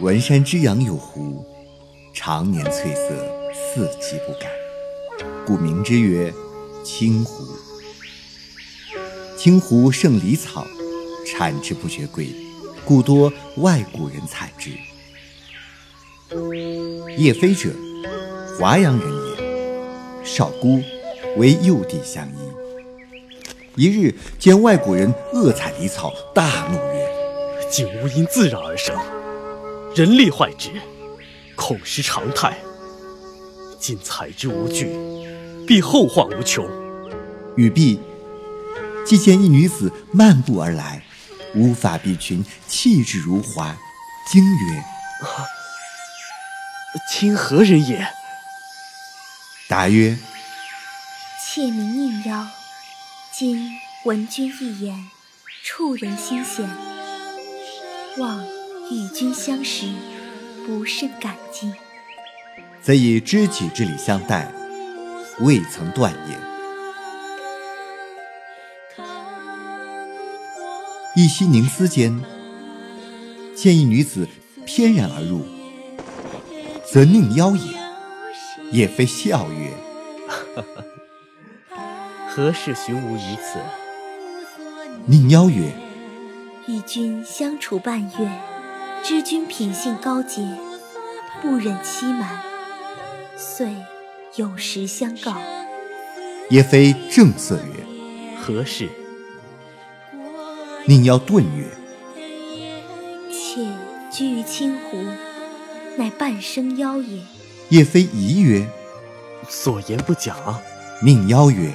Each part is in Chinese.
文山之阳有湖，常年翠色，四季不改，故名之曰清湖。清湖盛梨草，产之不绝贵，故多外国人采之。叶飞者，华阳人也，少孤，为幼弟相依。一日见外国人恶采梨草，大怒曰：“景物因自然而生，人力坏之，恐失常态。今采之无据，必后患无穷。”语毕，即见一女子漫步而来，乌发碧裙，气质如华，惊曰：“卿何人也？”答曰：“妾名应妖。”今闻君一言，触人心弦，望与君相识，不胜感激。则以知己之礼相待，未曾断也。一夕凝思间，见一女子翩然而入，则宁妖也。也非笑曰：“何事寻吾于此？宁妖曰：“与君相处半月，知君品性高洁，不忍欺瞒，遂有时相告。”叶飞正色曰：“何事？”宁妖顿曰：“妾居于清湖，乃半生妖也。”叶飞疑曰：“所言不假。”宁妖曰：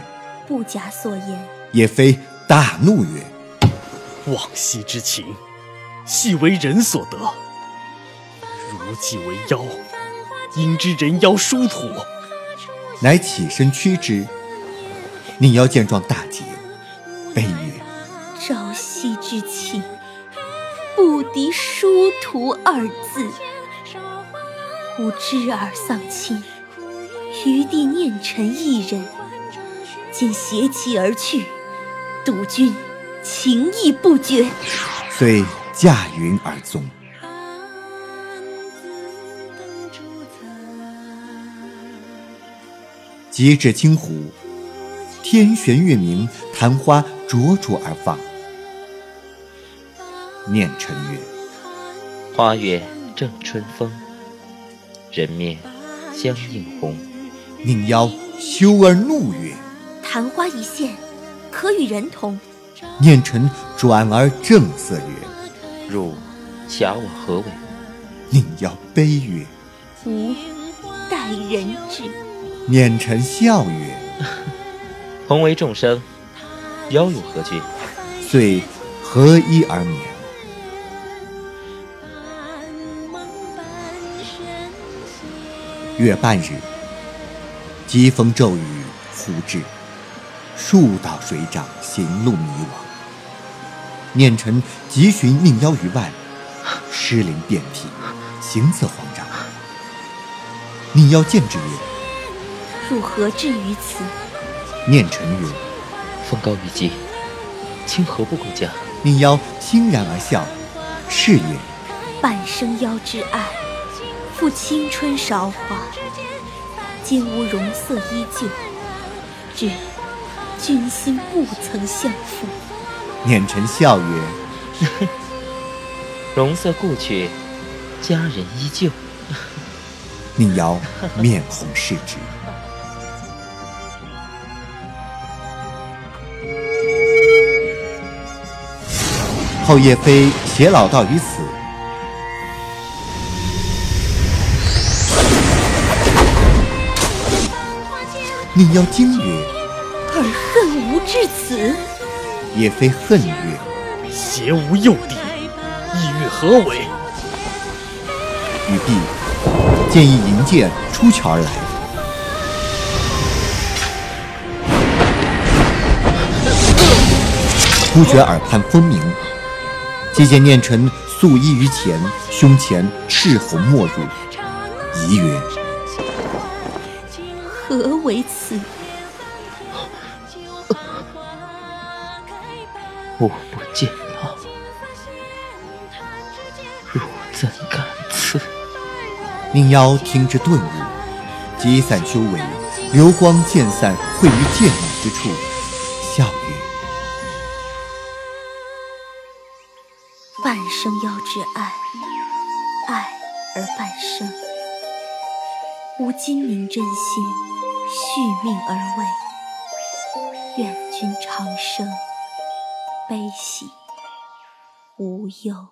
不假所言。叶飞大怒曰：“往昔之情，系为人所得。如既为妖，因知人妖殊途。”乃起身驱之。宁妖见状大惊，悲曰：“朝夕之情，不敌殊途二字。吾知尔丧亲，余弟念臣一人。”今携其而去，赌君情意不绝，遂驾云而踪。及至清湖，天悬月明，昙花灼灼而放。念尘曰：“花月正春风，人面相映红。”宁妖羞而怒曰：昙花一现，可与人同。念尘转而正色曰：“汝假我何为？”宁妖悲曰：“吾待人之。”念臣笑曰：“ 同为众生，妖有何惧？”遂合衣而眠。月半日，疾风骤雨忽至。数道水涨，行路迷惘。念臣急寻宁妖于外，失灵遍体，形色慌张。宁妖见之曰：“汝何至于此？”念臣曰：“风高雨急，卿何不归家？”宁妖欣然而笑，是曰：“半生妖之爱，负青春韶华，今吾容色依旧，只……”君心不曾相负。念臣笑曰：“ 容色故去，佳人依旧。”宁瑶面红视之。后叶飞携老道于此，宁瑶惊曰。而恨吾至此，叶飞恨曰：“邪无诱敌，意欲何为？”语毕，见一银剑出鞘而来，突觉耳畔风鸣，即见念臣素衣于前，胸前赤红没入，疑曰：“何为此？”我不见了，汝怎敢此？次。宁妖听之顿悟，积散修为，流光渐散，汇于剑影之处，笑曰：“半生妖之爱，爱而半生。吾今明真心，续命而为。愿君长生，悲喜无忧。”